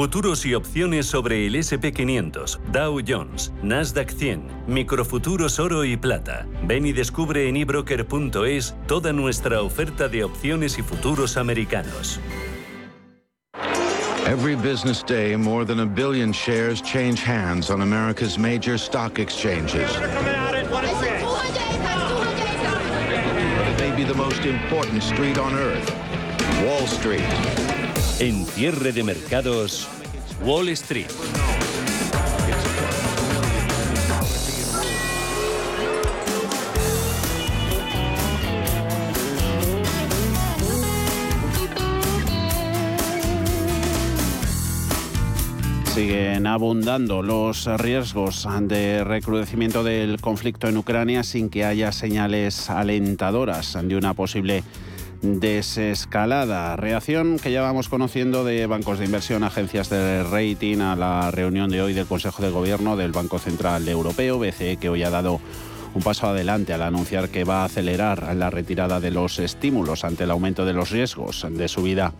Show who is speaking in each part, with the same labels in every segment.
Speaker 1: Futuros y opciones sobre el SP500, Dow Jones, Nasdaq 100, microfuturos oro y plata. Ven y descubre en ebroker.es toda nuestra oferta de opciones y futuros americanos.
Speaker 2: Every business day, more than a billion shares change hands on America's major stock exchanges. Maybe the most important street on earth, Wall Street.
Speaker 1: En cierre de mercados, Wall Street.
Speaker 3: Siguen abundando los riesgos de recrudecimiento del conflicto en Ucrania sin que haya señales alentadoras de una posible desescalada. Reacción que ya vamos conociendo de bancos de inversión, agencias de rating a la reunión de hoy del Consejo de Gobierno del Banco Central Europeo, BCE, que hoy ha dado un paso adelante al anunciar que va a acelerar la retirada de los estímulos ante el aumento de los riesgos de subida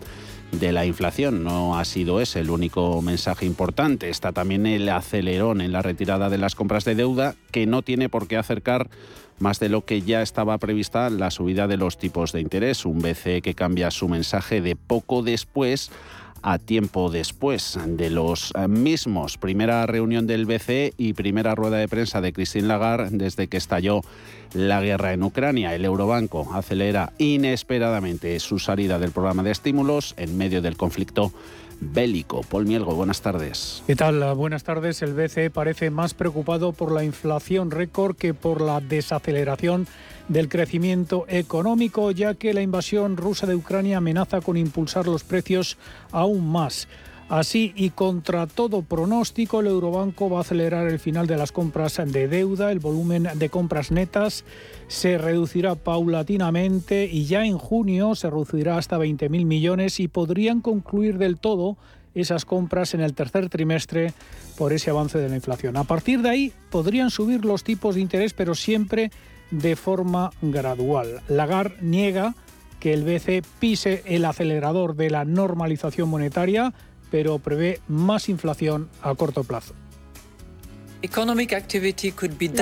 Speaker 3: de la inflación. No ha sido ese el único mensaje importante. Está también el acelerón en la retirada de las compras de deuda que no tiene por qué acercar más de lo que ya estaba prevista la subida de los tipos de interés. Un BCE que cambia su mensaje de poco después a tiempo después de los mismos. Primera reunión del BCE y primera rueda de prensa de Christine Lagarde desde que estalló la guerra en Ucrania. El Eurobanco acelera inesperadamente su salida del programa de estímulos en medio del conflicto bélico. Paul Mielgo, buenas tardes.
Speaker 4: ¿Qué tal? Buenas tardes. El BCE parece más preocupado por la inflación récord que por la desaceleración del crecimiento económico, ya que la invasión rusa de Ucrania amenaza con impulsar los precios aún más. Así y contra todo pronóstico, el Eurobanco va a acelerar el final de las compras de deuda. El volumen de compras netas se reducirá paulatinamente y ya en junio se reducirá hasta 20.000 millones y podrían concluir del todo esas compras en el tercer trimestre por ese avance de la inflación. A partir de ahí podrían subir los tipos de interés, pero siempre de forma gradual. Lagarde niega que el BCE pise el acelerador de la normalización monetaria pero prevé más inflación a corto plazo.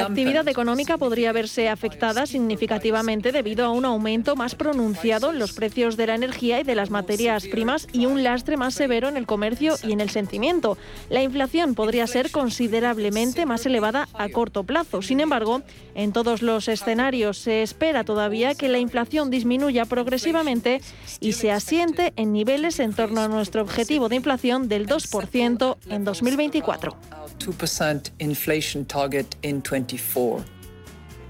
Speaker 5: La actividad económica podría verse afectada significativamente debido a un aumento más pronunciado en los precios de la energía y de las materias primas y un lastre más severo en el comercio y en el sentimiento. La inflación podría ser considerablemente más elevada a corto plazo. Sin embargo, en todos los escenarios se espera todavía que la inflación disminuya progresivamente y se asiente en niveles en torno a nuestro objetivo de inflación del 2% en 2024.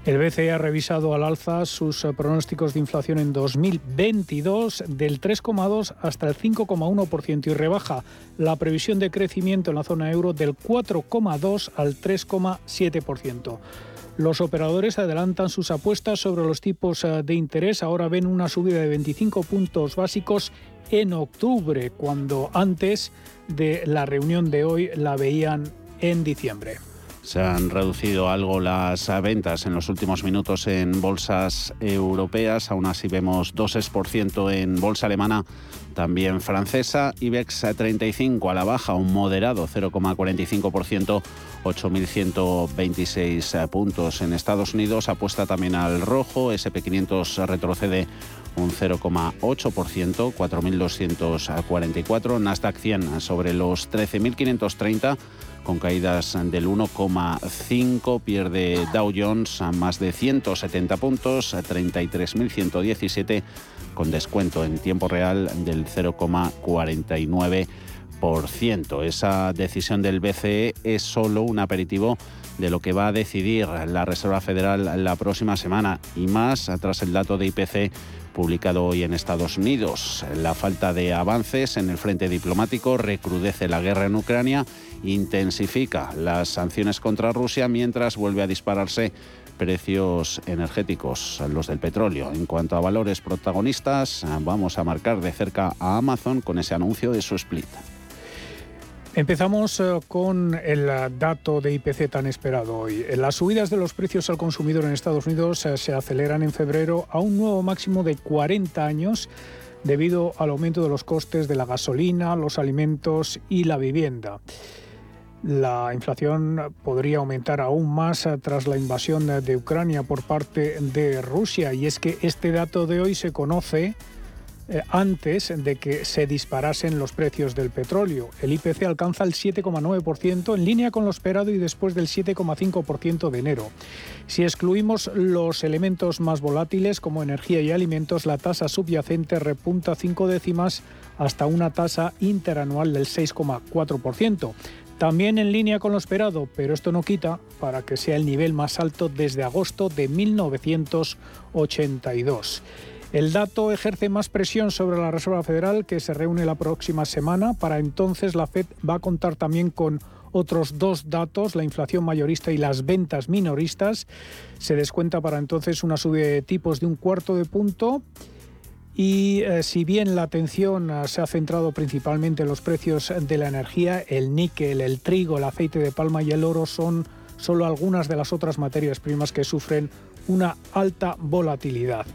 Speaker 4: El BCE ha revisado al alza sus eh, pronósticos de inflación en 2022 del 3,2 hasta el 5,1% y rebaja la previsión de crecimiento en la zona euro del 4,2 al 3,7%. Los operadores adelantan sus apuestas sobre los tipos eh, de interés. Ahora ven una subida de 25 puntos básicos en octubre, cuando antes de la reunión de hoy la veían en diciembre.
Speaker 3: Se han reducido algo las ventas en los últimos minutos en bolsas europeas, aún así vemos 2% en bolsa alemana, también francesa, IBEX 35 a la baja, un moderado 0,45%, 8.126 puntos. En Estados Unidos, apuesta también al rojo, SP500 retrocede un 0,8%, 4.244, Nasdaq 100 sobre los 13.530 con caídas del 1,5, pierde Dow Jones a más de 170 puntos, 33.117, con descuento en tiempo real del 0,49%. Esa decisión del BCE es solo un aperitivo de lo que va a decidir la Reserva Federal la próxima semana y más tras el dato de IPC publicado hoy en Estados Unidos. La falta de avances en el frente diplomático recrudece la guerra en Ucrania, intensifica las sanciones contra Rusia mientras vuelve a dispararse precios energéticos, los del petróleo. En cuanto a valores protagonistas, vamos a marcar de cerca a Amazon con ese anuncio de su split.
Speaker 4: Empezamos eh, con el dato de IPC tan esperado hoy. Las subidas de los precios al consumidor en Estados Unidos eh, se aceleran en febrero a un nuevo máximo de 40 años debido al aumento de los costes de la gasolina, los alimentos y la vivienda. La inflación podría aumentar aún más tras la invasión de Ucrania por parte de Rusia y es que este dato de hoy se conoce eh, antes de que se disparasen los precios del petróleo. El IPC alcanza el 7,9% en línea con lo esperado y después del 7,5% de enero. Si excluimos los elementos más volátiles como energía y alimentos, la tasa subyacente repunta cinco décimas hasta una tasa interanual del 6,4%. También en línea con lo esperado, pero esto no quita para que sea el nivel más alto desde agosto de 1982. El dato ejerce más presión sobre la Reserva Federal, que se reúne la próxima semana. Para entonces, la Fed va a contar también con otros dos datos, la inflación mayorista y las ventas minoristas. Se descuenta para entonces una subida de tipos de un cuarto de punto. Y eh, si bien la atención eh, se ha centrado principalmente en los precios de la energía, el níquel, el trigo, el aceite de palma y el oro son solo algunas de las otras materias primas que sufren una alta volatilidad.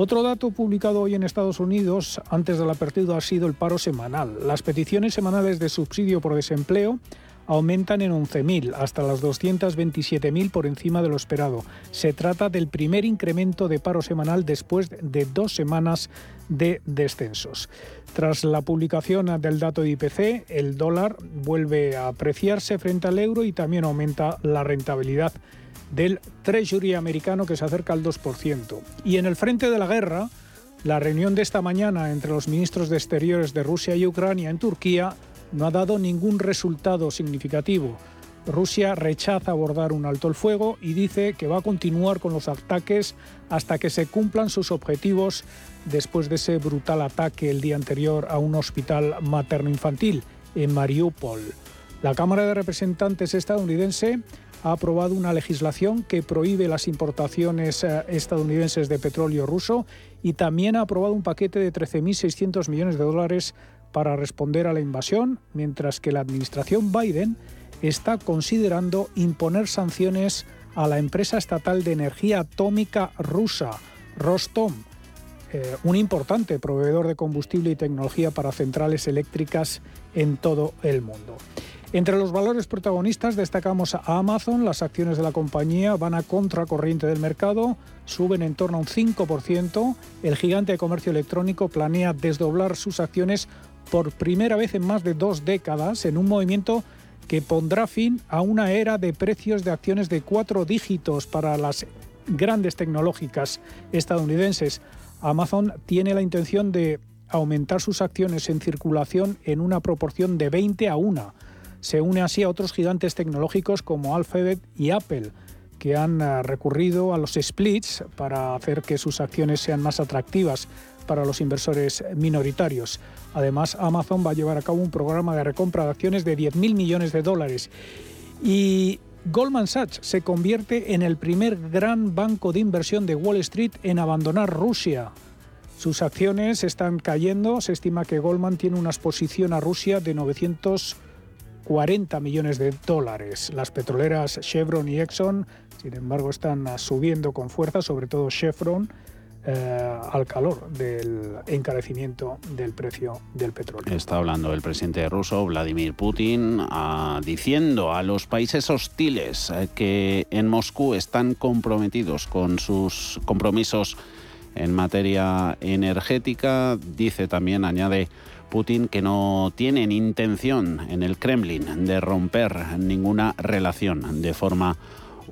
Speaker 4: Otro dato publicado hoy en Estados Unidos antes de la apertura ha sido el paro semanal. Las peticiones semanales de subsidio por desempleo aumentan en 11.000 hasta las 227.000 por encima de lo esperado. Se trata del primer incremento de paro semanal después de dos semanas de descensos. Tras la publicación del dato de IPC, el dólar vuelve a apreciarse frente al euro y también aumenta la rentabilidad del Treasury americano que se acerca al 2%. Y en el frente de la guerra, la reunión de esta mañana entre los ministros de Exteriores de Rusia y Ucrania en Turquía no ha dado ningún resultado significativo. Rusia rechaza abordar un alto el fuego y dice que va a continuar con los ataques hasta que se cumplan sus objetivos después de ese brutal ataque el día anterior a un hospital materno-infantil en Mariupol. La Cámara de Representantes estadounidense ha aprobado una legislación que prohíbe las importaciones eh, estadounidenses de petróleo ruso y también ha aprobado un paquete de 13.600 millones de dólares para responder a la invasión, mientras que la administración Biden está considerando imponer sanciones a la empresa estatal de energía atómica rusa, Rostom, eh, un importante proveedor de combustible y tecnología para centrales eléctricas en todo el mundo. Entre los valores protagonistas destacamos a Amazon. Las acciones de la compañía van a contracorriente del mercado, suben en torno a un 5%. El gigante de comercio electrónico planea desdoblar sus acciones por primera vez en más de dos décadas en un movimiento que pondrá fin a una era de precios de acciones de cuatro dígitos para las grandes tecnológicas estadounidenses. Amazon tiene la intención de aumentar sus acciones en circulación en una proporción de 20 a 1 se une así a otros gigantes tecnológicos como Alphabet y Apple, que han eh, recurrido a los splits para hacer que sus acciones sean más atractivas para los inversores minoritarios. Además, Amazon va a llevar a cabo un programa de recompra de acciones de 10.000 millones de dólares. Y Goldman Sachs se convierte en el primer gran banco de inversión de Wall Street en abandonar Rusia. Sus acciones están cayendo. Se estima que Goldman tiene una exposición a Rusia de 900 40 millones de dólares. Las petroleras Chevron y Exxon, sin embargo, están subiendo con fuerza, sobre todo Chevron, eh, al calor del encarecimiento del precio del petróleo.
Speaker 3: Está hablando el presidente ruso, Vladimir Putin, diciendo a los países hostiles eh, que en Moscú están comprometidos con sus compromisos en materia energética. Dice también, añade, Putin que no tienen intención en el Kremlin de romper ninguna relación de forma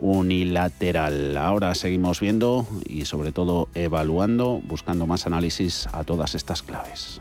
Speaker 3: unilateral. Ahora seguimos viendo y sobre todo evaluando, buscando más análisis a todas estas claves.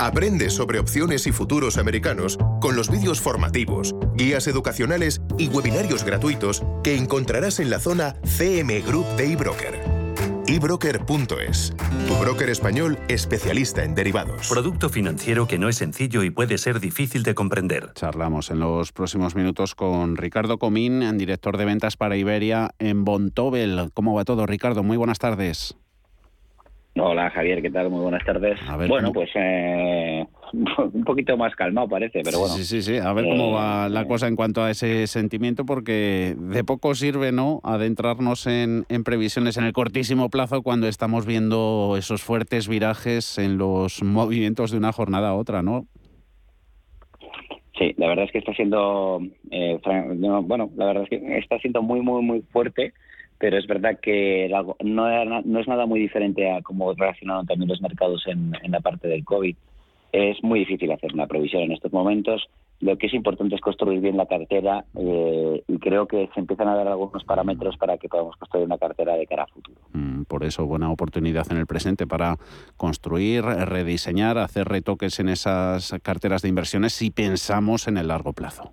Speaker 6: Aprende sobre opciones y futuros americanos con los vídeos formativos, guías educacionales y webinarios gratuitos que encontrarás en la zona CM Group de eBroker. ebroker.es, tu broker español especialista en derivados.
Speaker 1: Producto financiero que no es sencillo y puede ser difícil de comprender.
Speaker 3: Charlamos en los próximos minutos con Ricardo Comín, director de ventas para Iberia en Bontobel. ¿Cómo va todo, Ricardo? Muy buenas tardes.
Speaker 7: Hola Javier, ¿qué tal? Muy buenas tardes. bueno, pues eh, un poquito más calmado parece, pero bueno.
Speaker 3: Sí, sí, sí. A ver cómo va eh, la cosa en cuanto a ese sentimiento, porque de poco sirve, ¿no? Adentrarnos en, en previsiones en el cortísimo plazo cuando estamos viendo esos fuertes virajes en los movimientos de una jornada a otra, ¿no?
Speaker 7: Sí, la verdad es que está siendo, eh, bueno, la verdad es que está siendo muy, muy, muy fuerte pero es verdad que no, es nada muy diferente a cómo reaccionaron también los mercados en, la parte del COVID. Es muy difícil hacer una previsión en estos momentos. Lo que es importante es construir bien la cartera eh, y creo que se empiezan a dar algunos parámetros para que podamos construir una cartera de cara a futuro.
Speaker 3: Mm, por eso, buena oportunidad en el presente para construir, rediseñar, hacer retoques en esas carteras de inversiones si pensamos en el largo plazo.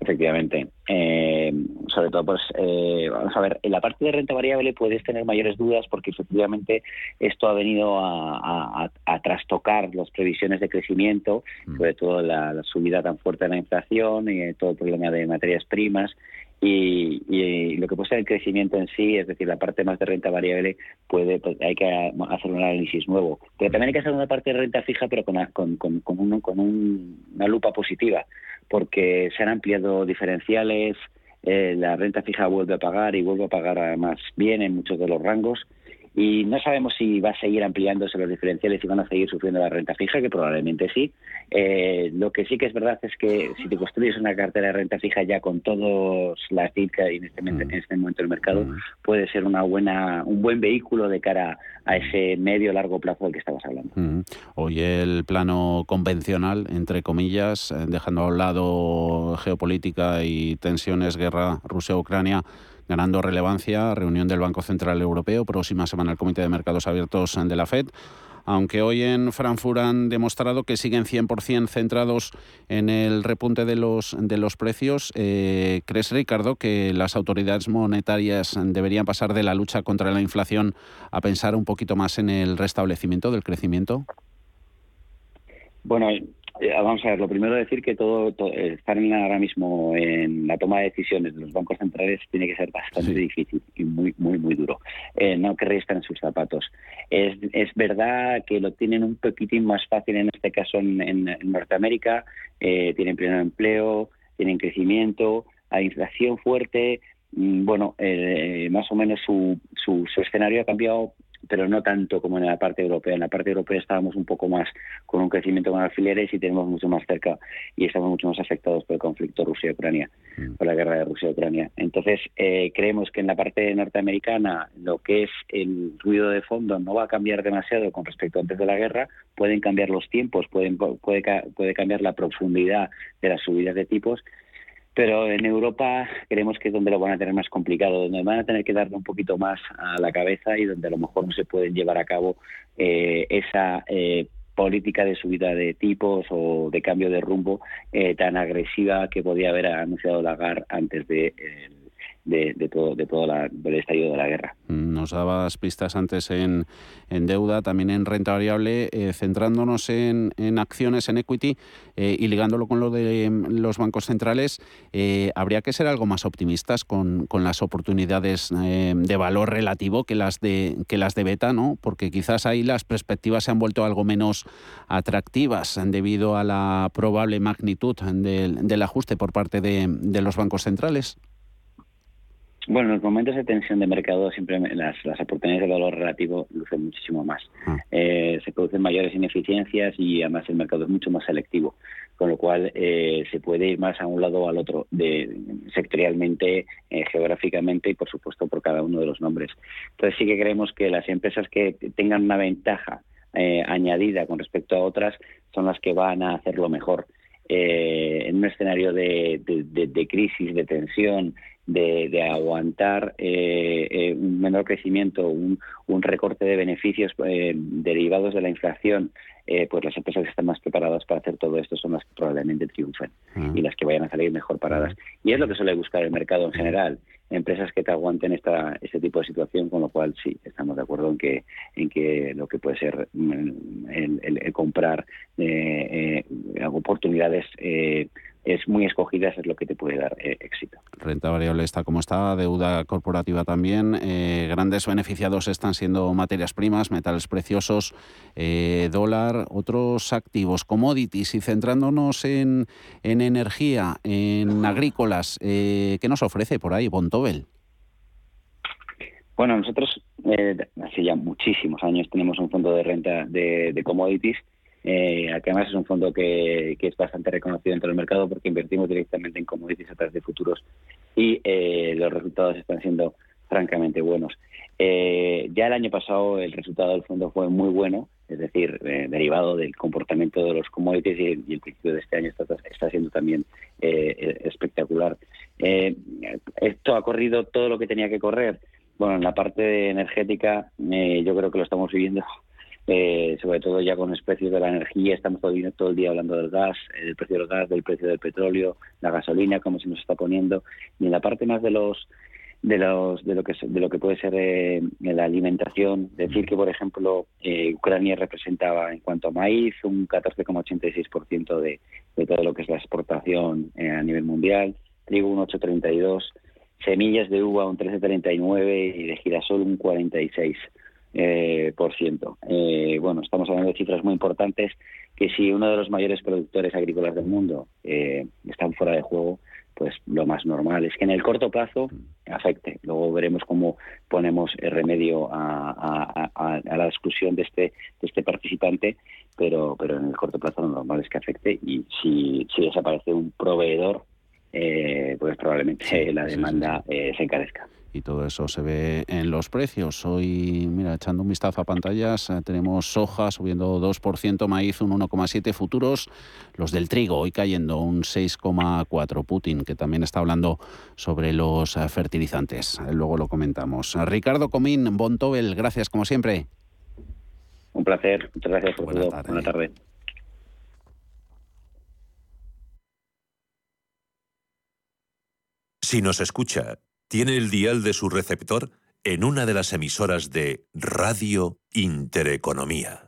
Speaker 7: Efectivamente. Eh, sobre todo, pues, eh, vamos a ver, en la parte de renta variable puedes tener mayores dudas porque efectivamente esto ha venido a, trastocar las previsiones de crecimiento, mm. sobre todo la, subida tan fuerte de la inflación y todo el problema de materias primas. Y, lo que puede ser el crecimiento en sí, es decir, la parte más de renta variable, puede pues, hay que hacer un análisis nuevo. Pero también hay que hacer una parte de renta fija, pero con, con, con, con, con una lupa positiva porque se han ampliado diferenciales, eh, la renta fija vuelve a pagar y vuelve a pagar además bien en muchos de los rangos y no sabemos si va a seguir ampliándose los diferenciales y van a seguir sufriendo la renta fija, que probablemente sí. Eh, lo que sí que es verdad es que si te construyes una cartera de renta fija ya con todas las TIC en este, en mm. este momento del mercado, mm. puede ser una buena, un buen vehículo de cara a ese medio largo plazo del que estamos hablando.
Speaker 3: Mm. Hoy el plano convencional, entre comillas, eh, dejando a un lado geopolítica y tensiones, guerra Rusia-Ucrania, ganando relevancia. Reunión del Banco Central Europeo, próxima semana el Comité de Mercados Abiertos de la FED aunque hoy en Frankfurt han demostrado que siguen 100% centrados en el repunte de los, de los precios, eh, ¿crees, Ricardo, que las autoridades monetarias deberían pasar de la lucha contra la inflación a pensar un poquito más en el restablecimiento del crecimiento?
Speaker 7: Bueno, eh, vamos a ver, lo primero decir que todo, estar ahora mismo en la toma de decisiones de los bancos centrales tiene que ser bastante difícil y muy, muy, muy duro. Eh, no que estar en sus zapatos. Es, es verdad que lo tienen un poquitín más fácil en este caso en, Norteamérica, eh, tienen pleno empleo, tienen crecimiento, hay inflación fuerte, mm, bueno, eh, más o menos su, su, su, escenario ha cambiado pero no tanto como en la parte europea. En la parte europea estábamos un poco más con un crecimiento con alfileres y tenemos mucho más cerca y estamos mucho más afectados por el conflicto Rusia-Ucrania, mm. por la guerra de Rusia-Ucrania. Entonces, eh, creemos que en la parte norteamericana lo que es el ruido de fondo no va a cambiar demasiado con respecto a antes de la guerra. Pueden cambiar los tiempos, pueden, puede, puede cambiar la profundidad de las subidas de tipos, pero en Europa creemos que es donde lo van a tener más complicado, donde van a tener que darle un poquito más a la cabeza y donde a lo mejor no se pueden llevar a cabo eh, esa eh, política de subida de tipos o de cambio de rumbo eh, tan agresiva que podía haber anunciado Lagarde antes de de, todo, de todo la, estallido de la guerra.
Speaker 3: Mm, nos dabas pistas antes en, en deuda, también en renta variable, eh, centrándonos en, en, acciones, en equity eh, y ligándolo con lo de mm, los bancos centrales, eh, habría que ser algo más optimistas con, con las oportunidades de valor relativo que las de que las de beta, ¿no? Porque quizás ahí las perspectivas se han vuelto algo menos atractivas debido a la probable magnitud del, del ajuste por parte de, de los bancos centrales.
Speaker 7: Bueno, en los momentos de tensión de mercado siempre las, oportunidades de valor relativo lucen muchísimo más. Ah. Eh, se producen mayores ineficiencias y además el mercado es mucho más selectivo, con lo cual eh, se puede ir más a un lado o al otro, de, sectorialmente, eh, geográficamente y por supuesto por cada uno de los nombres. Entonces sí que creemos que las empresas que tengan una ventaja añadida con respecto a otras son las que van a hacerlo mejor. en un escenario de, de, crisis, de tensión de, aguantar eh, eh, un menor crecimiento, un, recorte de beneficios eh, derivados de la inflación, pues las empresas que están más preparadas para hacer todo esto son las que probablemente triunfen y las que vayan a salir mejor paradas. Y es lo que suele buscar el mercado en general. empresas que te aguanten esta, este tipo de situación, con lo cual sí, estamos de acuerdo en que, en que lo que puede ser mm, el, comprar eh, eh, oportunidades eh, es muy escogida, es lo que te puede dar eh, éxito.
Speaker 3: Renta variable está como está, deuda corporativa también. Eh, grandes beneficiados están siendo materias primas, metales preciosos, eh, dólar, otros activos, commodities y centrándonos en, en energía, en agrícolas. ¿Qué nos ofrece por ahí Bontobel?
Speaker 7: Bueno, nosotros hace ya muchísimos años tenemos un fondo de renta de, de commodities eh, además es un fondo que, es bastante reconocido dentro del mercado porque invertimos directamente en commodities a través de futuros y eh, los resultados están siendo francamente buenos. Eh, ya el año pasado el resultado del fondo fue muy bueno, es decir, eh, derivado del comportamiento de los commodities y, el principio de este año está, está siendo también espectacular. esto ha corrido todo lo que tenía que correr. Bueno, en la parte energética yo creo que lo estamos viviendo eh, sobre todo ya con los precios de la energía, estamos todo, todo el día hablando del gas, eh, del precio del gas, del precio del petróleo, la gasolina, cómo se nos está poniendo, y en la parte más de los de los de lo que de lo que puede ser eh, la alimentación decir que por ejemplo eh, Ucrania representaba en cuanto a maíz un 14,86% de, de todo lo que es la exportación a nivel mundial trigo un 8,32 semillas de uva un 13,39 y de girasol un 46 eh, por ciento. Eh, bueno, estamos hablando de cifras muy importantes que si uno de los mayores productores agrícolas del mundo eh, están fuera de juego, pues lo más normal es que en el corto plazo afecte. Luego veremos cómo ponemos el remedio a, la exclusión de este, de este participante, pero, pero en el corto plazo lo normal es que afecte y si, si desaparece un proveedor, eh, pues probablemente la demanda se encarezca
Speaker 3: y todo eso se ve en los precios. Hoy, mira, echando un vistazo a pantallas, eh, tenemos soja subiendo 2%, maíz un 1,7%, futuros, los del trigo hoy cayendo un 6,4%. Putin, que también está hablando sobre los eh, fertilizantes. Luego lo comentamos. Ricardo Comín, Bontobel, gracias como siempre.
Speaker 7: Un placer, muchas gracias por todo. Buenas tardes.
Speaker 1: Si nos escucha tiene el dial de su receptor en una de las emisoras de Radio Intereconomía.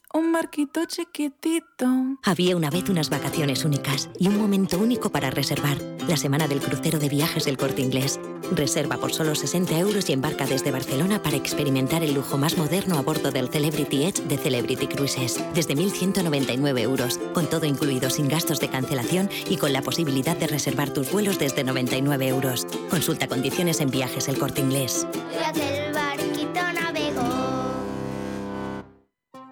Speaker 8: un barquito chiquitito.
Speaker 9: Había una vez unas vacaciones únicas y un momento único para reservar. La semana del crucero de viajes del corte inglés. Reserva por solo 60 euros y embarca desde Barcelona para experimentar el lujo más moderno a bordo del Celebrity Edge de Celebrity Cruises. Desde 1.199 euros, con todo incluido sin gastos de cancelación y con la posibilidad de reservar tus vuelos desde 99 euros. Consulta condiciones en viajes el corte inglés.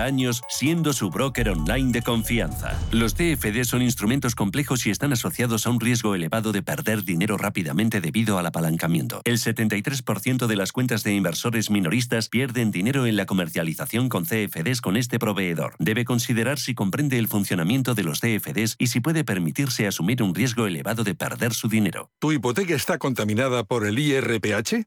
Speaker 1: años siendo su broker online de confianza. Los CFD son instrumentos complejos y están asociados a un riesgo elevado de perder dinero rápidamente debido al apalancamiento. El 73% de las cuentas de inversores minoristas pierden dinero en la comercialización con CFDs con este proveedor. Debe considerar si comprende el funcionamiento de los CFDs y si puede permitirse asumir un riesgo elevado de perder su dinero.
Speaker 10: ¿Tu hipoteca está contaminada por el IRPH?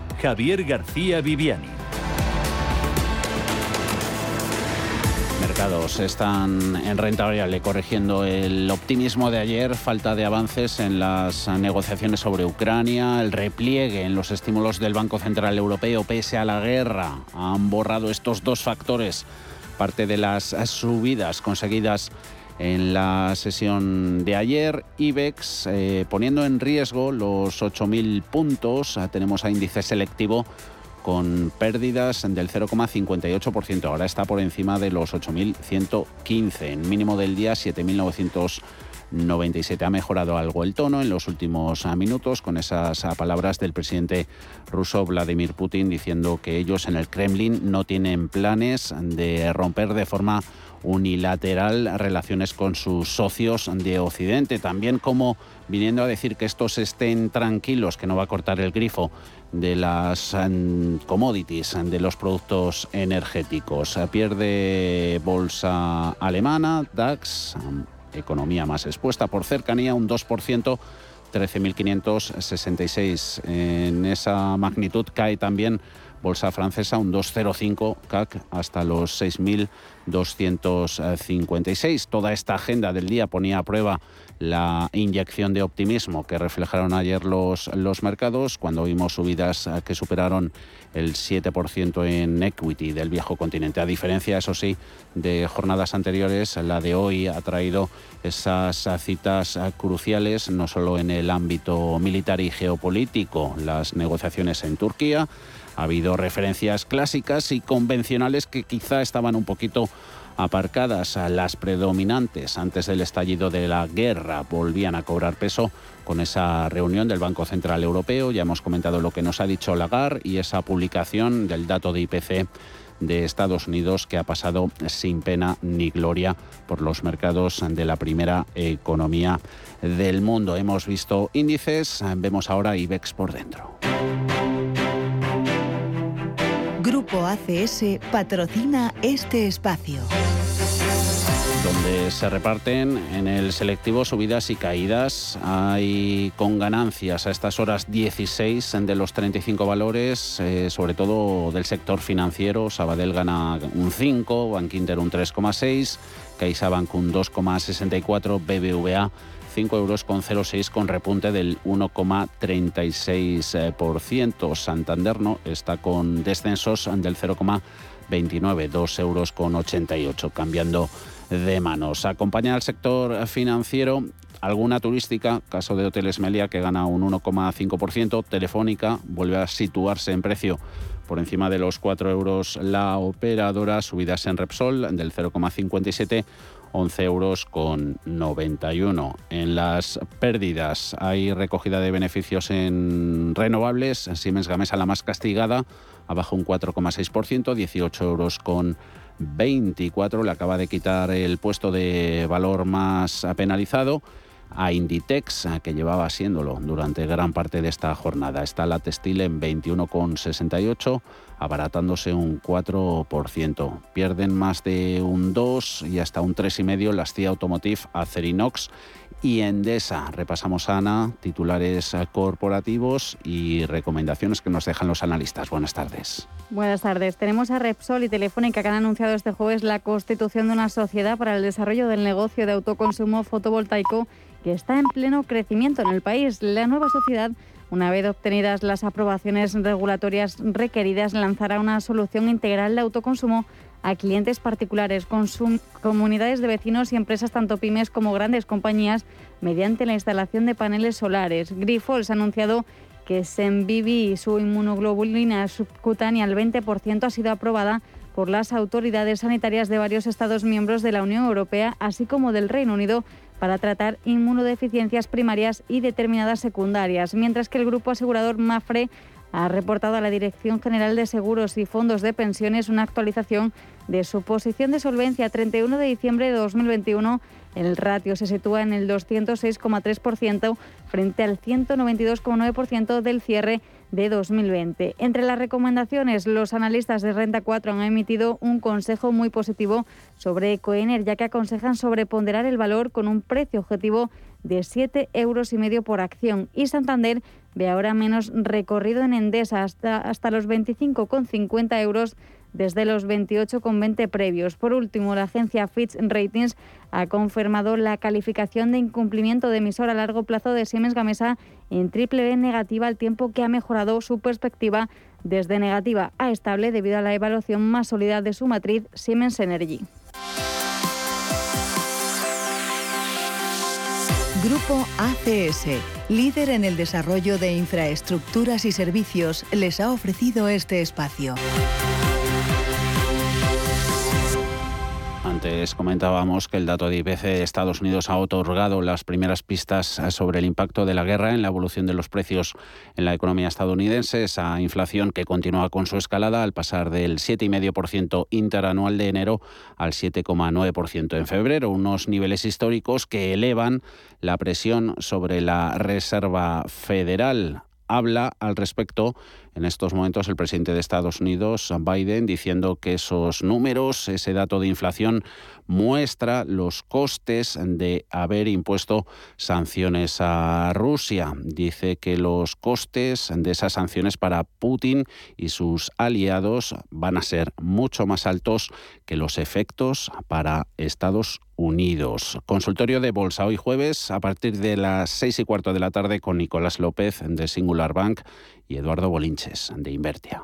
Speaker 1: Javier García Viviani.
Speaker 3: Mercados están en renta variable corrigiendo el optimismo de ayer, falta de avances en las negociaciones sobre Ucrania, el repliegue en los estímulos del Banco Central Europeo pese a la guerra. Han borrado estos dos factores parte de las subidas conseguidas en la sesión de ayer. IBEX eh, poniendo en riesgo los 8.000 puntos. Ah, tenemos a índice selectivo con pérdidas del 0,58%. Ahora está por encima de los 8.115. En mínimo del día 7.997. Ha mejorado algo el tono en los últimos ah, minutos con esas ah, palabras del presidente ruso Vladimir Putin diciendo que ellos en el Kremlin no tienen planes de romper de forma unilateral relaciones con sus socios de Occidente. También como viniendo a decir que estos estén tranquilos, que no va a cortar el grifo de las mm, commodities, de los productos energéticos. Pierde bolsa alemana, DAX, mm, economía más expuesta por cercanía, un 2%. 13.566. En esa magnitud cae también bolsa francesa, un 2,05 CAC hasta los 6.256. Toda esta agenda del día ponía a prueba la inyección de optimismo que reflejaron ayer los, los mercados cuando vimos subidas que superaron el 7% en equity del viejo continente. A diferencia, eso sí, de jornadas anteriores, la de hoy ha traído esas citas cruciales, no solo en el ámbito militar y geopolítico, las negociaciones en Turquía, ha habido referencias clásicas y convencionales que quizá estaban un poquito aparcadas las predominantes antes del estallido de la guerra volvían a cobrar peso con esa reunión del Banco Central Europeo. Ya hemos comentado lo que nos ha dicho Lagarde y esa publicación del dato de IPC de Estados Unidos que ha pasado sin pena ni gloria por los mercados de la primera economía del mundo. Hemos visto índices, vemos ahora IBEX por dentro.
Speaker 11: Grupo ACS patrocina este espacio
Speaker 3: donde se reparten en el selectivo subidas y caídas. Hay con ganancias a estas horas 16 de los 35 valores, eh, sobre todo del sector financiero. Sabadell gana un 5, Bank Inter un 3,6, CaixaBank un 2,64, BBVA 5 euros con 0,6 con repunte del 1,36%. Santander no está con descensos del 0,29, 2 euros con 88, cambiando de manos. Acompaña al sector financiero alguna turística, caso de Hoteles Melia que gana un 1,5%, Telefónica vuelve a situarse en precio por encima de los 4 euros la operadora, subidas en Repsol del 0,57 11 euros con 91. En las pérdidas hay recogida de beneficios en renovables. Siemens Gamesa la más castigada, abajo un 4,6%, 18 euros con 24. Le acaba de quitar el puesto de valor más penalizado a Inditex, que llevaba siéndolo durante gran parte de esta jornada. Está la textil en 21,68 abaratándose un 4%. Pierden más de un 2 y hasta un 3,5 las CIA Automotive, Acerinox y Endesa. Repasamos, Ana, titulares corporativos y recomendaciones que nos dejan los analistas. Buenas tardes.
Speaker 12: Buenas tardes. Tenemos a Repsol y Telefónica que han anunciado este jueves la constitución de una sociedad para el desarrollo del negocio de autoconsumo fotovoltaico que está en pleno crecimiento en el país. La nueva sociedad una vez obtenidas las aprobaciones regulatorias requeridas, lanzará una solución integral de autoconsumo a clientes particulares, comunidades de vecinos y empresas tanto pymes como grandes compañías mediante la instalación de paneles solares. Grifols ha anunciado que Senvivi y su inmunoglobulina subcutánea al 20% ha sido aprobada por las autoridades sanitarias de varios Estados miembros de la Unión Europea, así como del Reino Unido, para tratar inmunodeficiencias primarias y determinadas secundarias, mientras que el grupo asegurador Mafre ha reportado a la Dirección General de Seguros y Fondos de Pensiones una actualización de su posición de solvencia 31 de diciembre de 2021. El ratio se sitúa en el 206,3% frente al 192,9% del cierre de 2020. Entre las recomendaciones, los analistas de Renta 4 han emitido un consejo muy positivo sobre Ecoener, ya que aconsejan sobreponderar el valor con un precio objetivo de 7 euros y medio por acción. Y Santander ve ahora menos recorrido en Endesa hasta, hasta los 25,50 euros desde los 28,20 previos. Por último, la agencia Fitch Ratings ha confirmado la calificación de incumplimiento de emisor a largo plazo de Siemens Gamesa en triple B negativa al tiempo que ha mejorado su perspectiva desde negativa a estable debido a la evaluación más sólida de su matriz Siemens Energy.
Speaker 11: Grupo ACS, líder en el desarrollo de infraestructuras y servicios, les ha ofrecido este espacio.
Speaker 3: Antes comentábamos que el dato de IPC de Estados Unidos ha otorgado las primeras pistas sobre el impacto de la guerra en la evolución de los precios en la economía estadounidense. Esa inflación que continúa con su escalada al pasar del 7,5% interanual de enero al 7,9% en febrero, unos niveles históricos que elevan la presión sobre la Reserva Federal habla al respecto en estos momentos el presidente de Estados Unidos, Biden, diciendo que esos números, ese dato de inflación, muestra los costes de haber impuesto sanciones a Rusia. Dice que los costes de esas sanciones para Putin y sus aliados van a ser mucho más altos que los efectos para Estados Unidos. Consultorio de Bolsa hoy jueves a partir de las seis y cuarto de la tarde con Nicolás López de Singular Bank y Eduardo Bolinches de Invertia.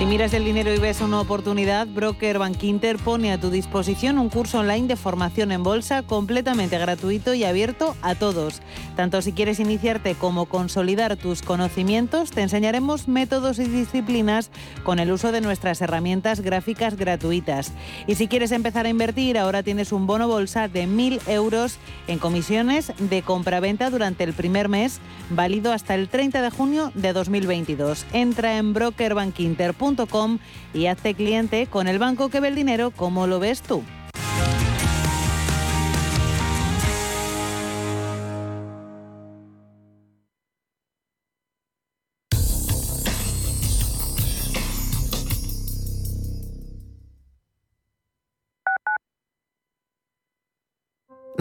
Speaker 13: Si miras el dinero y ves una oportunidad, Broker Bank Inter pone a tu disposición un curso online de formación en bolsa completamente gratuito y abierto a todos. Tanto si quieres iniciarte como consolidar tus conocimientos, te enseñaremos métodos y disciplinas con el uso de nuestras herramientas gráficas gratuitas. Y si quieres empezar a invertir, ahora tienes un bono bolsa de 1.000 euros en comisiones de compraventa durante el primer mes, válido hasta el 30 de junio de 2022. Entra en brokerbankinter.com y hazte cliente con el banco que ve el dinero como lo ves tú.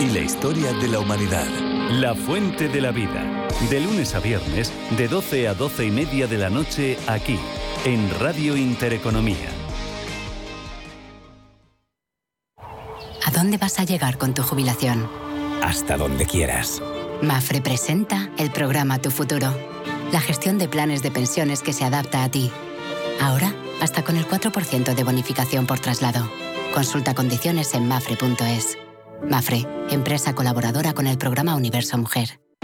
Speaker 14: y la historia de la humanidad.
Speaker 1: La Fuente de la Vida. De lunes a viernes, de 12 a 12 y media de la noche, aquí, en Radio Intereconomía.
Speaker 15: ¿A dónde vas a llegar con tu jubilación?
Speaker 16: Hasta donde quieras.
Speaker 15: Mafre presenta el programa Tu Futuro. La gestión de planes de pensiones que se adapta a ti. Ahora, hasta con el 4% de bonificación por traslado. Consulta condiciones en mafre.es. Mafre, empresa colaboradora con el programa Universo Mujer.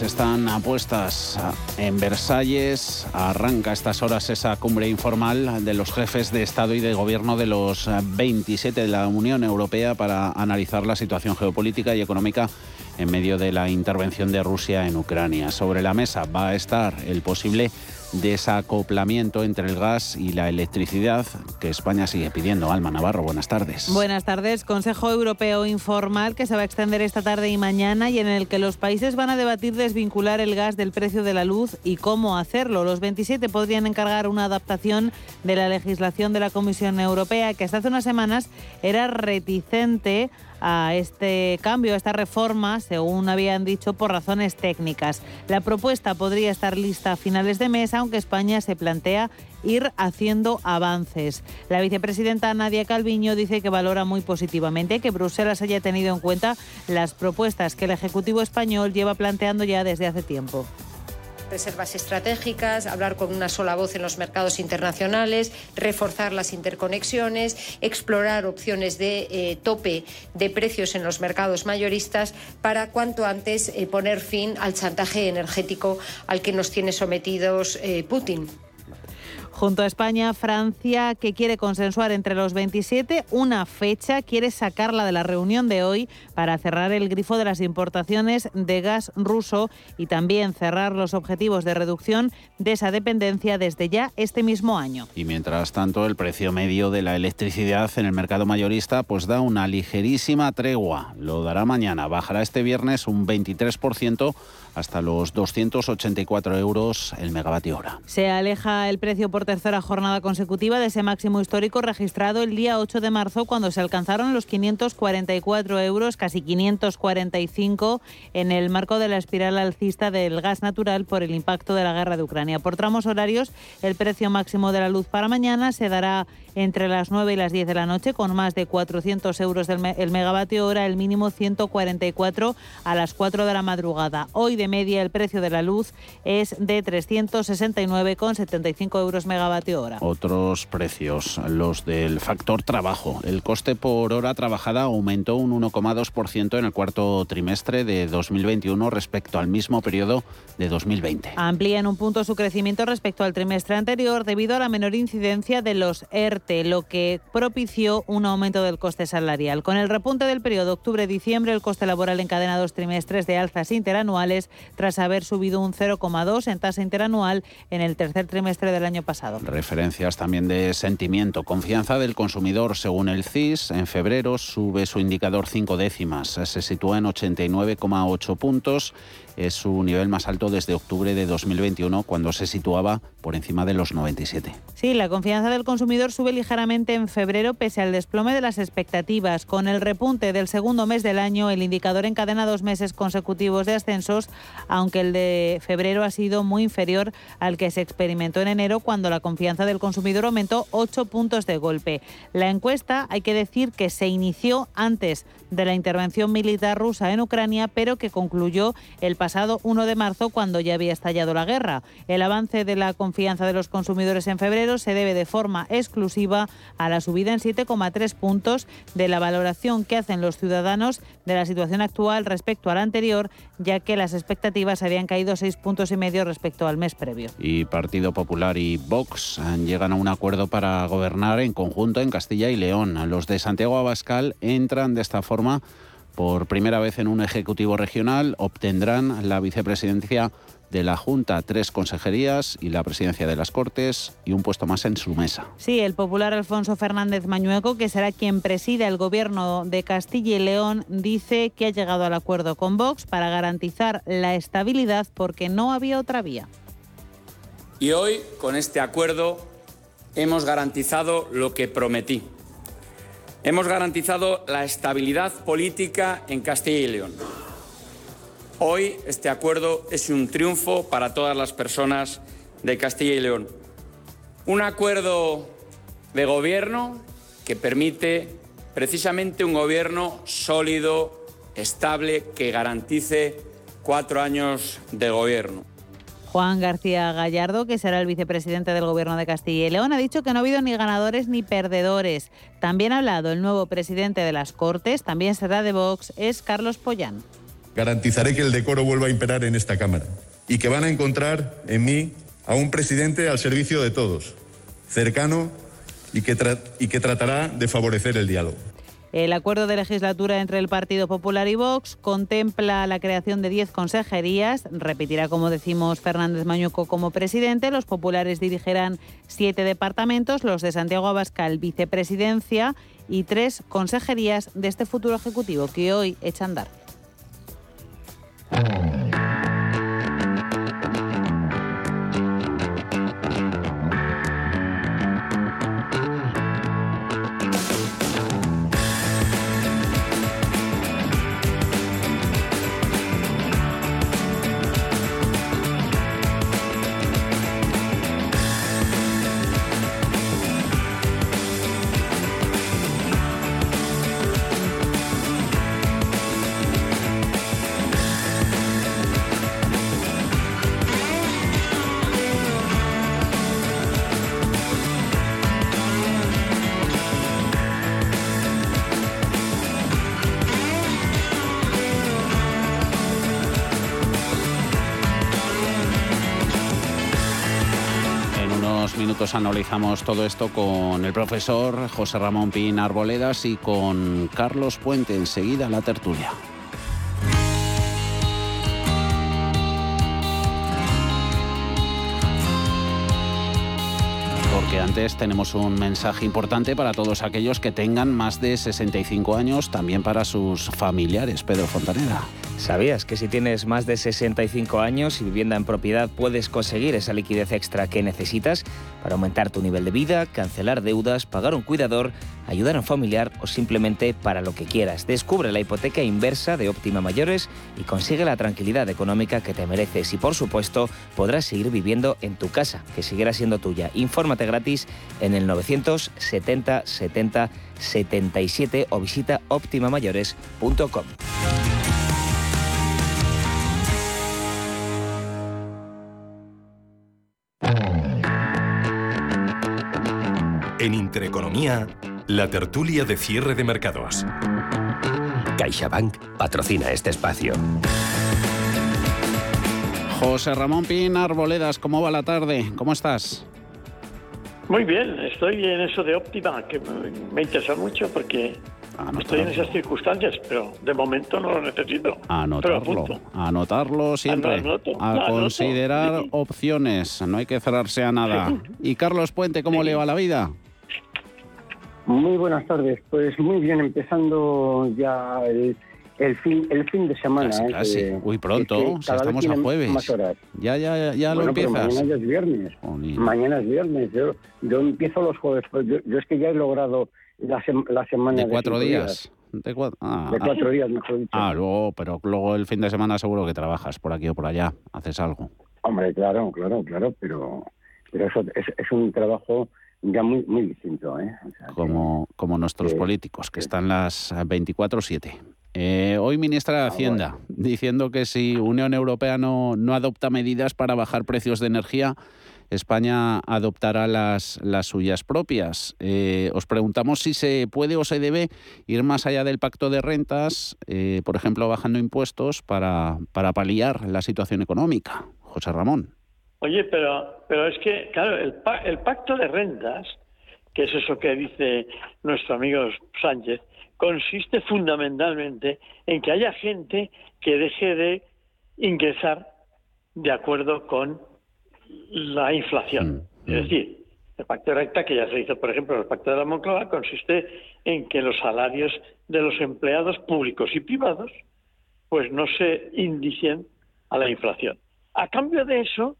Speaker 3: Están apuestas en Versalles. Arranca a estas horas esa cumbre informal de los jefes de Estado y de Gobierno de los 27 de la Unión Europea para analizar la situación geopolítica y económica en medio de la intervención de Rusia en Ucrania. Sobre la mesa va a estar el posible desacoplamiento entre el gas y la electricidad que España sigue pidiendo. Alma Navarro, buenas tardes.
Speaker 13: Buenas tardes. Consejo Europeo informal que se va a extender esta tarde y mañana y en el que los países van a debatir desvincular el gas del precio de la luz y cómo hacerlo. Los 27 podrían encargar una adaptación de la legislación de la Comisión Europea que hasta hace unas semanas era reticente a este cambio, a esta reforma, según habían dicho, por razones técnicas. La propuesta podría estar lista a finales de mes, aunque España se plantea ir haciendo avances. La vicepresidenta Nadia Calviño dice que valora muy positivamente que Bruselas haya tenido en cuenta las propuestas que el Ejecutivo español lleva planteando ya desde hace tiempo
Speaker 17: reservas estratégicas, hablar con una sola voz en los mercados internacionales, reforzar las interconexiones, explorar opciones de eh, tope de precios en los mercados mayoristas para cuanto antes eh, poner fin al chantaje energético al que nos tiene sometidos eh, Putin.
Speaker 13: Junto a España, Francia, que quiere consensuar entre los 27 una fecha, quiere sacarla de la reunión de hoy para cerrar el grifo de las importaciones de gas ruso y también cerrar los objetivos de reducción de esa dependencia desde ya este mismo año.
Speaker 3: Y mientras tanto, el precio medio de la electricidad en el mercado mayorista pues da una ligerísima tregua. Lo dará mañana, bajará este viernes un 23% hasta los 284 euros el megavatio hora.
Speaker 13: Se aleja el precio por tercera jornada consecutiva de ese máximo histórico registrado el día 8 de marzo cuando se alcanzaron los 544 euros, casi 545 en el marco de la espiral alcista del gas natural por el impacto de la guerra de Ucrania. Por tramos horarios, el precio máximo de la luz para mañana se dará entre las 9 y las 10 de la noche con más de 400 euros el, megavatio hora, el mínimo 144 a las 4 de la madrugada. Hoy de media el precio de la luz es de 369,75 euros megavatio hora.
Speaker 3: Otros precios, los del factor trabajo. El coste por hora trabajada aumentó un 1,2% en el cuarto trimestre de 2021 respecto al mismo periodo de 2020.
Speaker 13: Amplía en un punto su crecimiento respecto al trimestre anterior debido a la menor incidencia de los Lo que propició un aumento del coste salarial. Con el repunte del periodo octubre-diciembre, el coste laboral encadena dos trimestres de alzas interanuales tras haber subido un 0,2 en tasa interanual en el tercer trimestre del año pasado.
Speaker 3: Referencias también de sentimiento. Confianza del consumidor. Según el CIS, en febrero sube su indicador cinco décimas. Se sitúa en 89,8 puntos es su nivel más alto desde octubre de 2021, cuando se situaba por encima de los 97.
Speaker 13: Sí, la confianza del consumidor sube ligeramente en febrero pese al desplome de las expectativas. Con el repunte del segundo mes del año, el indicador encadena dos meses consecutivos de ascensos, aunque el de febrero ha sido muy inferior al que se experimentó en enero, cuando la confianza del consumidor aumentó 8 puntos de golpe. La encuesta, hay que decir que se inició antes de la intervención militar rusa en Ucrania, pero que concluyó el pasado 1 de marzo, cuando ya había estallado la guerra. El avance de la confianza de los consumidores en febrero se debe de forma exclusiva a la subida en 7,3 puntos de la valoración que hacen los ciudadanos de la situación actual respecto a la anterior, ya que las expectativas habían caído 6 puntos y medio respecto al mes previo.
Speaker 3: Y Partido Popular y Vox llegan a un acuerdo para gobernar en conjunto en Castilla y León. Los de Santiago Abascal entran de esta forma por primera vez en un ejecutivo regional, obtendrán la vicepresidencia de la Junta, tres consejerías y la presidencia de las Cortes y un puesto más en su mesa.
Speaker 13: Sí, el popular Alfonso Fernández Mañueco, que será quien presida el gobierno de Castilla y León, dice que ha llegado al acuerdo con Vox para garantizar la estabilidad porque no había otra vía.
Speaker 18: Y hoy, con este acuerdo, hemos garantizado lo que prometí. Hemos garantizado la estabilidad política en Castilla y León Hoy este acuerdo es un triunfo para todas las personas de Castilla y León. Un acuerdo de gobierno que permite precisamente un gobierno sólido, estable, que garantice cuatro años de gobierno.
Speaker 13: Juan García Gallardo, que será el vicepresidente del Gobierno de Castilla y León, ha dicho que no ha habido ni ganadores ni perdedores. También ha hablado el nuevo presidente de las Cortes, también será de Vox, es Carlos Pollán.
Speaker 19: Garantizaré que el decoro vuelva a imperar en esta Cámara y que van a encontrar en mí a un presidente al servicio de todos, cercano y que, y que tratará de favorecer el diálogo.
Speaker 13: El acuerdo de legislatura entre el Partido Popular y Vox contempla la creación de 10 consejerías. Repetirá, como decimos, Fernández Mañuco como presidente. Los populares dirigirán siete departamentos, los de Santiago Abascal vicepresidencia y tres consejerías de este futuro ejecutivo que hoy echa a andar.
Speaker 3: Analizamos todo esto con el profesor José Ramón Pin Arboledas y con Carlos Puente. Enseguida la tertulia. Porque antes tenemos un mensaje importante para todos aquellos que tengan más de 65 años, también para sus familiares. Pedro Fontanera.
Speaker 20: ¿Sabías que si tienes más de 65 años y vivienda en propiedad puedes conseguir esa liquidez extra que necesitas para aumentar tu nivel de vida, cancelar deudas, pagar un cuidador, ayudar a un familiar o simplemente para lo que quieras? Descubre la hipoteca inversa de Óptima Mayores y consigue la tranquilidad económica que te mereces y por supuesto podrás seguir viviendo en tu casa, que seguirá siendo tuya. Infórmate gratis en el 970 70 77 o visita optimamayores.com.
Speaker 14: En Intereconomía, la tertulia de cierre de mercados. CaixaBank patrocina este espacio.
Speaker 3: José Ramón Pin Arboledas, ¿cómo va la tarde? ¿Cómo estás?
Speaker 21: Muy bien, estoy en eso de óptima, que me interesa mucho porque estoy en esas circunstancias, pero de momento no lo necesito.
Speaker 3: Anotarlo, anotarlo siempre. a considerar opciones, no hay que cerrarse a nada. ¿Y Carlos Puente, cómo le va la vida?
Speaker 22: Muy buenas tardes. Pues muy bien, empezando ya el, fin el fin de semana.
Speaker 3: Casi, ¿eh? Uy, pronto, estamos a jueves. Ya, ya, ya lo empiezas.
Speaker 22: mañana es viernes. mañana es viernes. Yo, yo empiezo los jueves. Pues yo, es que ya he logrado la, la semana
Speaker 3: de cuatro días. De,
Speaker 22: ah, de, cuatro días, mejor dicho.
Speaker 3: Ah, luego, pero luego el fin de semana seguro que trabajas por aquí o por allá, haces algo.
Speaker 22: Hombre, claro, claro, claro, pero, pero eso es, es un trabajo ya muy, muy distinto. ¿eh?
Speaker 3: como, como nuestros políticos, que están las 24-7. Eh, hoy ministra de ah, Hacienda diciendo que si Unión Europea no, no adopta medidas para bajar precios de energía, España adoptará las, las suyas propias. Eh, os preguntamos si se puede o se debe ir más allá del pacto de rentas, eh, por ejemplo, bajando impuestos para, para paliar la situación económica. José Ramón.
Speaker 21: Oye, pero, pero es que, claro, el, el pacto de rentas, que es eso que dice nuestro amigo Sánchez, consiste fundamentalmente en que haya gente que deje de ingresar de acuerdo con la inflación. Mm, es mm. decir, el pacto de renta que ya se hizo, por ejemplo, el pacto de la Moncloa, consiste en que los salarios de los empleados públicos y privados pues no se indicen a la inflación. A cambio de eso,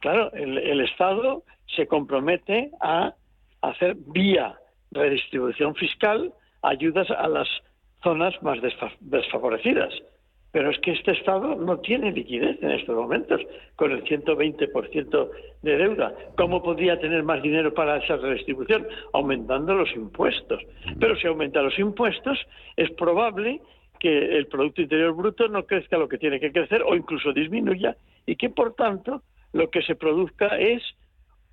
Speaker 21: claro, el, Estado se compromete a hacer vía redistribución fiscal ayudas a las zonas más desfavorecidas. Pero es que este Estado no tiene liquidez en estos momentos, con el 120% de deuda. ¿Cómo podría tener más dinero para esa redistribución? Aumentando los impuestos. Pero si aumenta los impuestos, es probable que el Producto Interior Bruto no crezca lo que tiene que crecer o incluso disminuya y que, por tanto, lo que se produzca es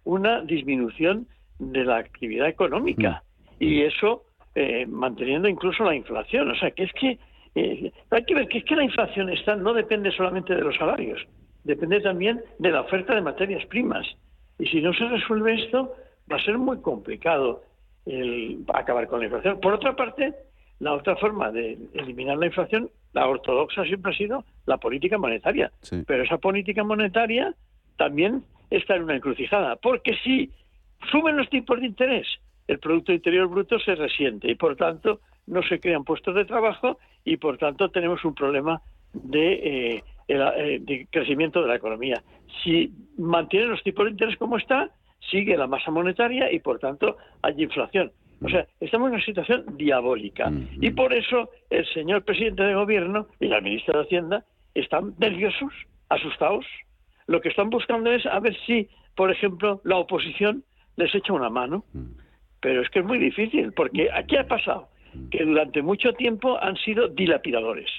Speaker 21: una disminución de la actividad económica. Y eso eh, manteniendo incluso la inflación. O sea, que es que eh, hay que ver que es que la inflación está, no depende solamente de los salarios, depende también de la oferta de materias primas. Y si no se resuelve esto, va a ser muy complicado el acabar con la inflación. Por otra parte, la otra forma de eliminar la inflación, la ortodoxa siempre ha sido la política monetaria. Pero esa política monetaria también está en una encrucijada, porque si suben los tipos de interés, el Producto Interior Bruto se resiente y, por tanto, no se crean puestos de trabajo y por tanto tenemos un problema de, eh, eh, de crecimiento de la economía. Si mantienen los tipos de interés como está, sigue la masa monetaria y por tanto hay inflación. O sea, estamos en una situación diabólica. Y por eso el señor presidente de gobierno y la ministra de Hacienda están nerviosos, asustados. Lo que están buscando es a ver si, por ejemplo, la oposición les echa una mano. Pero es que es muy difícil, porque aquí ha pasado que durante mucho tiempo han sido dilapidadores.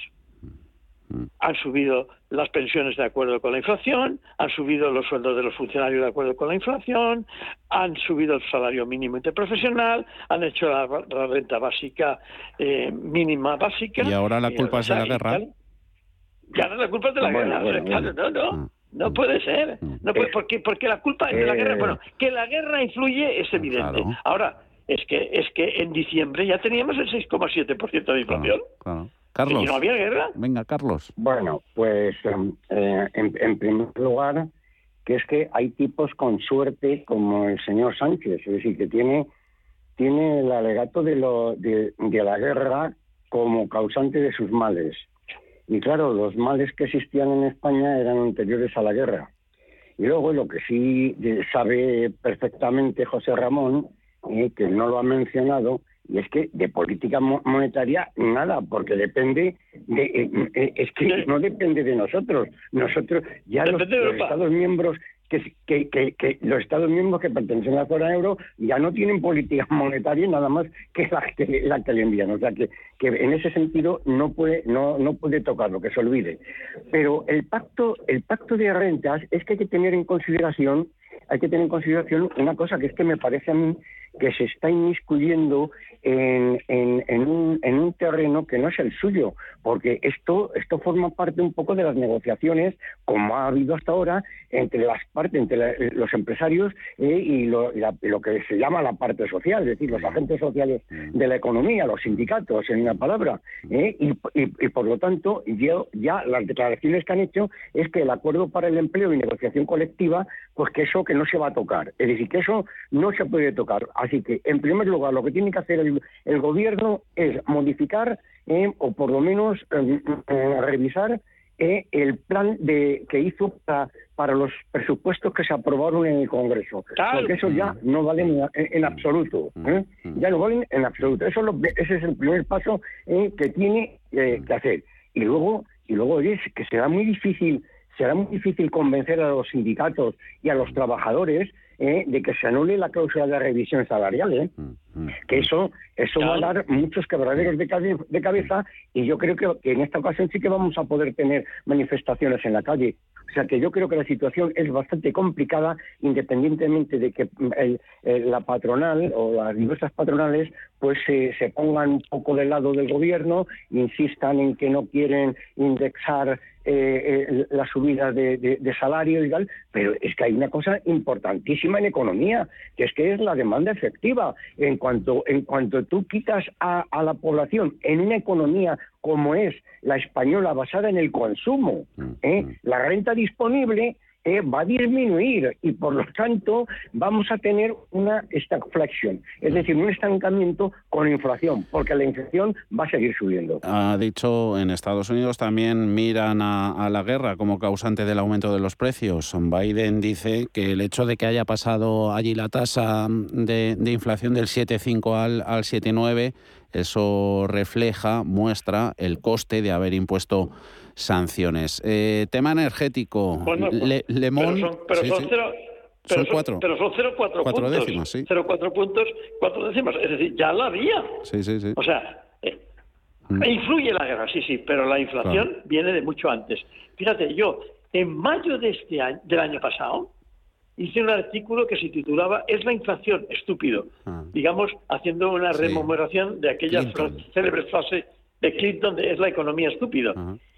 Speaker 21: Han subido las pensiones de acuerdo con la inflación, han subido los sueldos de los funcionarios de acuerdo con la inflación, han subido el salario mínimo interprofesional, han hecho la, renta básica eh, mínima básica.
Speaker 3: Y ahora la culpa es de la guerra.
Speaker 21: Y ahora la culpa es de la guerra. no, no. Mm, no mm. puede ser. No puede, porque, porque la culpa es de la guerra. Bueno, que la guerra influye es evidente. Ahora, es que es que en diciembre ya teníamos el 6,7% de inflación.
Speaker 3: Carlos.
Speaker 21: ¿Y no había guerra?
Speaker 3: Venga, Carlos.
Speaker 22: Bueno, pues em, eh, en, primer lugar, que es que hay tipos con suerte como el señor Sánchez, es decir, que tiene, tiene el alegato de, lo, de, la guerra como causante de sus males. Y claro, los males que existían en España eran anteriores a la guerra. Y luego lo que sí sabe perfectamente José Ramón eh, que no lo ha mencionado, y es que de política monetaria nada, porque depende de. Eh, eh, es que no depende de nosotros. Nosotros, ya los, Estados miembros que, los Estados miembros que pertenecen a la zona euro ya no tienen política monetaria nada más que la que, la le envían. O sea que, que en ese sentido no puede, no, no puede tocarlo, que se olvide. Pero el pacto, el pacto de rentas es que hay que tener en consideración, hay que tener en consideración una cosa que es que me parece a mí que se está inmiscuyendo en, en, un, en, un, terreno que no es el suyo, porque esto, esto forma parte un poco de las negociaciones, como ha habido hasta ahora, entre las partes, entre los empresarios eh, y, lo, lo, que se llama la parte social, es decir, los agentes sociales de la economía, los sindicatos, en una palabra. Eh, y, y, por lo tanto, yo, ya las declaraciones que han hecho es que el acuerdo para el empleo y negociación colectiva, pues que eso que no se va a tocar, es decir, que eso no se puede tocar. Así que, en primer lugar, lo que tiene que hacer el, gobierno es modificar eh, o por lo menos eh, eh, revisar el plan de que hizo para, los presupuestos que se aprobaron en el Congreso. Porque eso ya no vale en, absoluto. Ya no valen en absoluto. Eso ese es el primer paso que tiene que hacer. Y luego, y luego es que será muy difícil será muy difícil convencer a los sindicatos y a los trabajadores eh, de que se anule la cláusula de revisión salarial, ¿eh? que eso eso va a dar muchos quebraderos de, de cabeza y yo creo que, en esta ocasión sí que vamos a poder tener manifestaciones en la calle. O sea que yo creo que la situación es bastante complicada, independientemente de que mm, la patronal o las diversas patronales pues se pongan un poco del lado del gobierno, insistan en que no quieren indexar eh, eh, la subida de, salario y tal, pero es que hay una cosa importantísima en economía, que es que es la demanda efectiva. En cuanto, en cuanto tú quitas a, a la población en una economía como es la española basada en el consumo, mm, ¿eh? Mm. la renta disponible eh, va a disminuir y por lo tanto vamos a tener una stagflación, es decir, un estancamiento con inflación, porque la inflación va a seguir subiendo.
Speaker 3: Ha dicho en Estados Unidos también miran a, la guerra como causante del aumento de los precios. Biden dice que el hecho de que haya pasado allí la tasa de, inflación del 7,5 al, al 7,9, eso refleja, muestra el coste de haber impuesto sanciones. Eh, tema energético. Bueno, Le.
Speaker 21: Pero son, son cuatro. Pero son 0,4 puntos. décimas, sí. 0,4 puntos, cuatro décimas. Es decir, ya la había.
Speaker 3: Sí, sí, sí.
Speaker 21: O sea, eh, mm. influye la guerra, sí, sí, pero la inflación viene de mucho antes. Fíjate, yo en mayo de este año, del año pasado, hice un artículo que se titulaba ¿Es la inflación estúpido? Ah. Digamos, haciendo una rememoración de aquella célebre frase de Clinton de es la economía estúpido.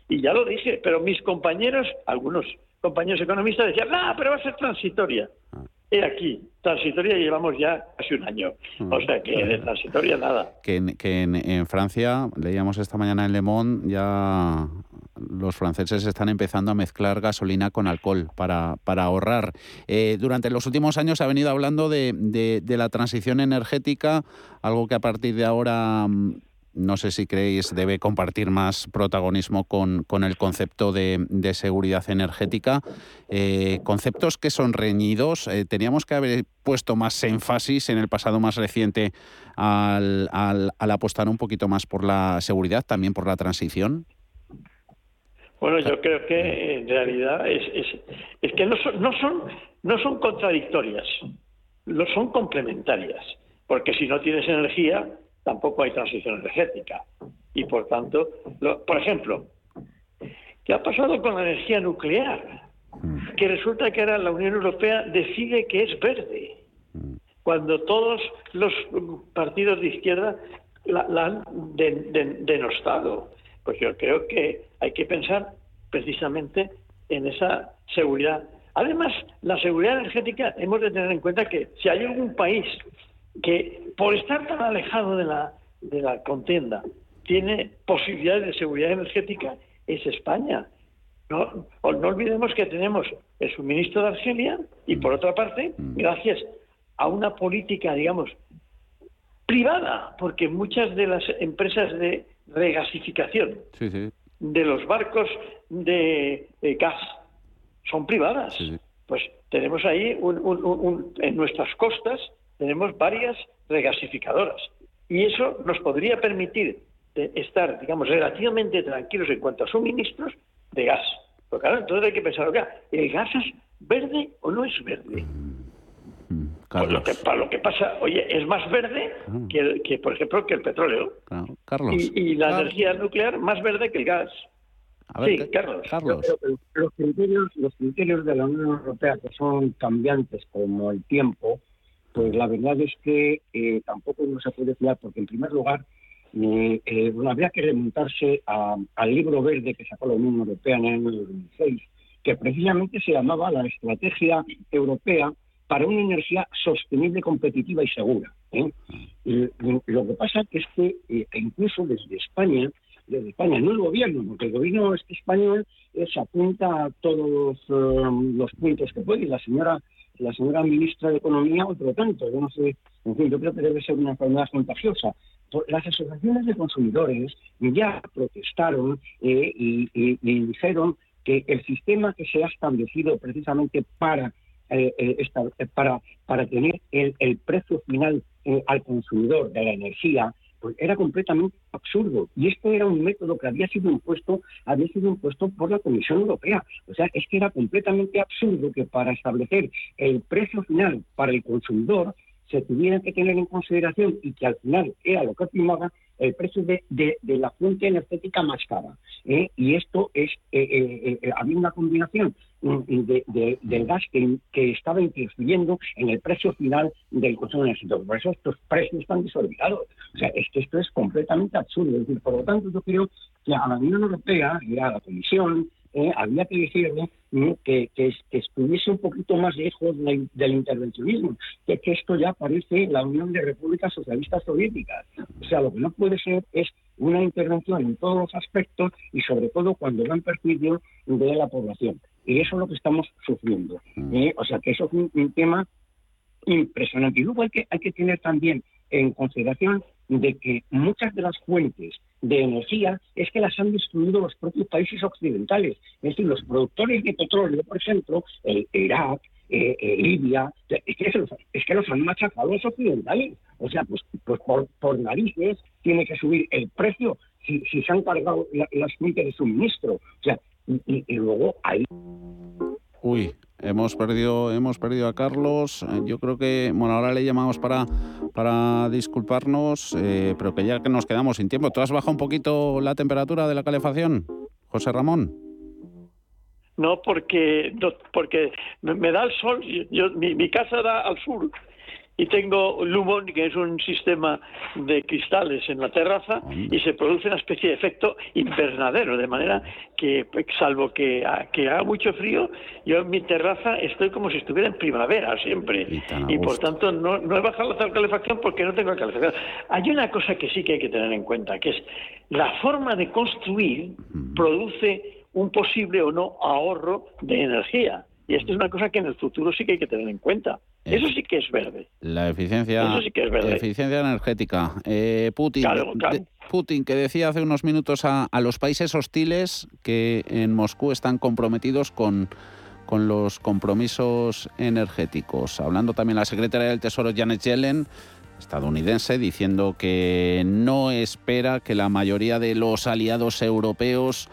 Speaker 21: Y ya lo dije, pero mis compañeros, algunos compañeros economistas decían, no, pero va a ser transitoria. Ah. He aquí, transitoria llevamos ya casi un año. Mm. O sea que de transitoria nada.
Speaker 3: Que, en, Francia, leíamos esta mañana en Le Monde, ya los franceses están empezando a mezclar gasolina con alcohol para, para ahorrar. Eh, durante los últimos años ha venido hablando de, de, la transición energética, algo que a partir de ahora mm, no sé si creéis, debe compartir más protagonismo con, con el concepto de, seguridad energética. Eh, conceptos que son reñidos. Eh, teníamos que haber puesto más énfasis en el pasado más reciente al, al, apostar un poquito más por la seguridad, también por la transición.
Speaker 21: Bueno, yo creo que en realidad es, es, que no son, no, son, no son contradictorias, no son complementarias, porque si no tienes energía, tampoco hay transición energética. Y por tanto, por ejemplo, ¿qué ha pasado con la energía nuclear? Que resulta que ahora la Unión Europea decide que es verde, cuando todos los partidos de izquierda la, han denostado. Pues yo creo que hay que pensar precisamente en esa seguridad. Además, la seguridad energética hemos de tener en cuenta que si hay algún país que por estar tan alejado de la, de la contienda tiene posibilidades de seguridad energética es España. No, no olvidemos que tenemos el suministro de Argelia y por otra parte, mm. gracias a una política, digamos, privada, porque muchas de las empresas de regasificación de los barcos de, gas son privadas. Pues tenemos ahí en nuestras costas tenemos varias regasificadoras. Y eso nos podría permitir estar, digamos, relativamente tranquilos en cuanto a suministros de gas. Porque claro, entonces hay que pensar, ¿el gas es verde o no es verde? Mm, pues lo que, para lo que pasa, oye, es más verde ah. que, que, por ejemplo, que el petróleo.
Speaker 3: Carlos.
Speaker 21: Y, la energía nuclear más verde que el gas. sí, Carlos.
Speaker 22: Los, criterios, los criterios de la Unión Europea que son cambiantes como el tiempo, pues la verdad es que eh, tampoco no se puede fiar, porque en primer lugar eh, eh, habría que remontarse al libro verde que sacó la Unión Europea en el año 2006, que precisamente se llamaba la Estrategia Europea para una energía sostenible, competitiva y segura. lo que pasa es que incluso desde España, desde España, no el gobierno, porque el gobierno español se apunta a todos los puntos que puede, y la señora la señora ministra de Economía otro tanto. Yo no sé, en fin, yo creo que debe ser una enfermedad contagiosa. Las asociaciones de consumidores ya protestaron eh, y, dijeron que el sistema que se ha establecido precisamente para eh, eh, para, para tener el, precio final al consumidor de la energía pues era completamente absurdo. Y esto era un método que había sido impuesto, había sido impuesto por la Comisión Europea. O sea, es que era completamente absurdo que para establecer el precio final para el consumidor se tuviera que tener en consideración y que al final era lo que primaba el precio de, la fuente energética más cara. ¿eh? Y esto es, eh, eh, había una combinación mm, del gas que, estaba interfiriendo en el precio final del consumo energético. Por eso estos precios están desorbitados. O sea, es que esto es completamente absurdo. Es decir, por lo tanto, yo creo que a la Unión Europea y a la Comisión eh, había que decirle que, que, estuviese un poquito más lejos del intervencionismo, que, que esto ya parece la Unión de Repúblicas Socialistas Soviéticas. O sea, lo que no puede ser es una intervención en todos los aspectos y sobre todo cuando va en perjuicio de la población. Y eso es lo que estamos sufriendo. Mm. ¿eh? o sea, que eso es un, tema impresionante. Y luego hay que, hay que tener también en consideración de que muchas de las fuentes de energía es que las han destruido los propios países occidentales. Es decir, los productores de petróleo, por ejemplo, el Irak, eh, eh, Libia, es que, los, es que los han machacado los occidentales. O sea, pues, pues por, narices tiene que subir el precio si, se han cargado las fuentes de suministro. O sea, y, y luego ahí...
Speaker 3: Uy, Hemos perdido, hemos perdido a Carlos. Eh, yo creo que, bueno, ahora le llamamos para, para disculparnos, eh, pero que ya que nos quedamos sin tiempo. ¿Tú has bajado un poquito la temperatura de la calefacción, José Ramón?
Speaker 21: No, porque, porque me da el sol. Mi casa da al sur y tengo Lumon, que es un sistema de cristales en la terraza, y se produce una especie de efecto invernadero, de manera que, salvo que, que haga mucho frío, yo en mi terraza estoy como si estuviera en primavera siempre. Y, por tanto no, no he bajado la calefacción porque no tengo calefacción. Hay una cosa que sí que hay que tener en cuenta, que es la forma de construir produce un posible o no ahorro de energía. Y esto es una cosa que en el futuro sí que hay que tener en cuenta. Eso sí que es verde.
Speaker 3: La eficiencia, eficiencia energética. Eh, Putin, Putin, que decía hace unos minutos a, los países hostiles que en Moscú están comprometidos con, con los compromisos energéticos. Hablando también la secretaria del Tesoro Janet Yellen, estadounidense, diciendo que no espera que la mayoría de los aliados europeos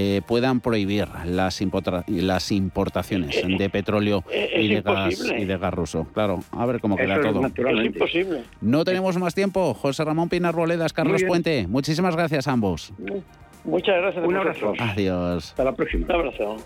Speaker 3: eh, puedan prohibir las, las importaciones eh, de petróleo
Speaker 21: eh,
Speaker 3: y, de gas, y de gas ruso. Claro, a ver cómo queda todo.
Speaker 21: Es imposible.
Speaker 3: No tenemos más tiempo. José Ramón Pinar Roledas, Carlos Puente, muchísimas gracias a ambos.
Speaker 21: Muchas gracias.
Speaker 22: Un abrazo.
Speaker 3: Adiós.
Speaker 22: Hasta la próxima.
Speaker 21: Un abrazo.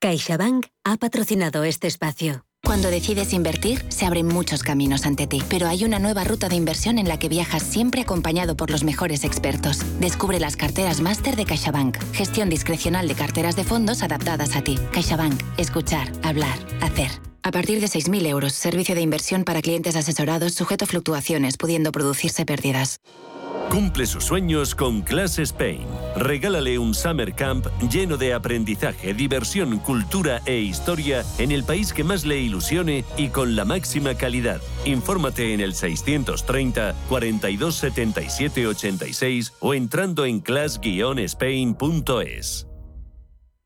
Speaker 23: CaixaBank ha patrocinado este espacio.
Speaker 24: Cuando decides invertir, se abren muchos caminos ante ti, pero hay una nueva ruta de inversión en la que viajas siempre acompañado por los mejores expertos. Descubre las carteras máster de CaixaBank, gestión discrecional de carteras de fondos adaptadas a ti. CaixaBank, escuchar, hablar, hacer. A partir de 6.000 euros, servicio de inversión para clientes asesorados sujeto a fluctuaciones, pudiendo producirse pérdidas.
Speaker 1: Cumple sus sueños con Class Spain. Regálale un summer camp lleno de aprendizaje, diversión, cultura e historia en el país que más le ilusione y con la máxima calidad. Infórmate en el 630 42 77 86 o entrando en class-spain.es.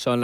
Speaker 20: Son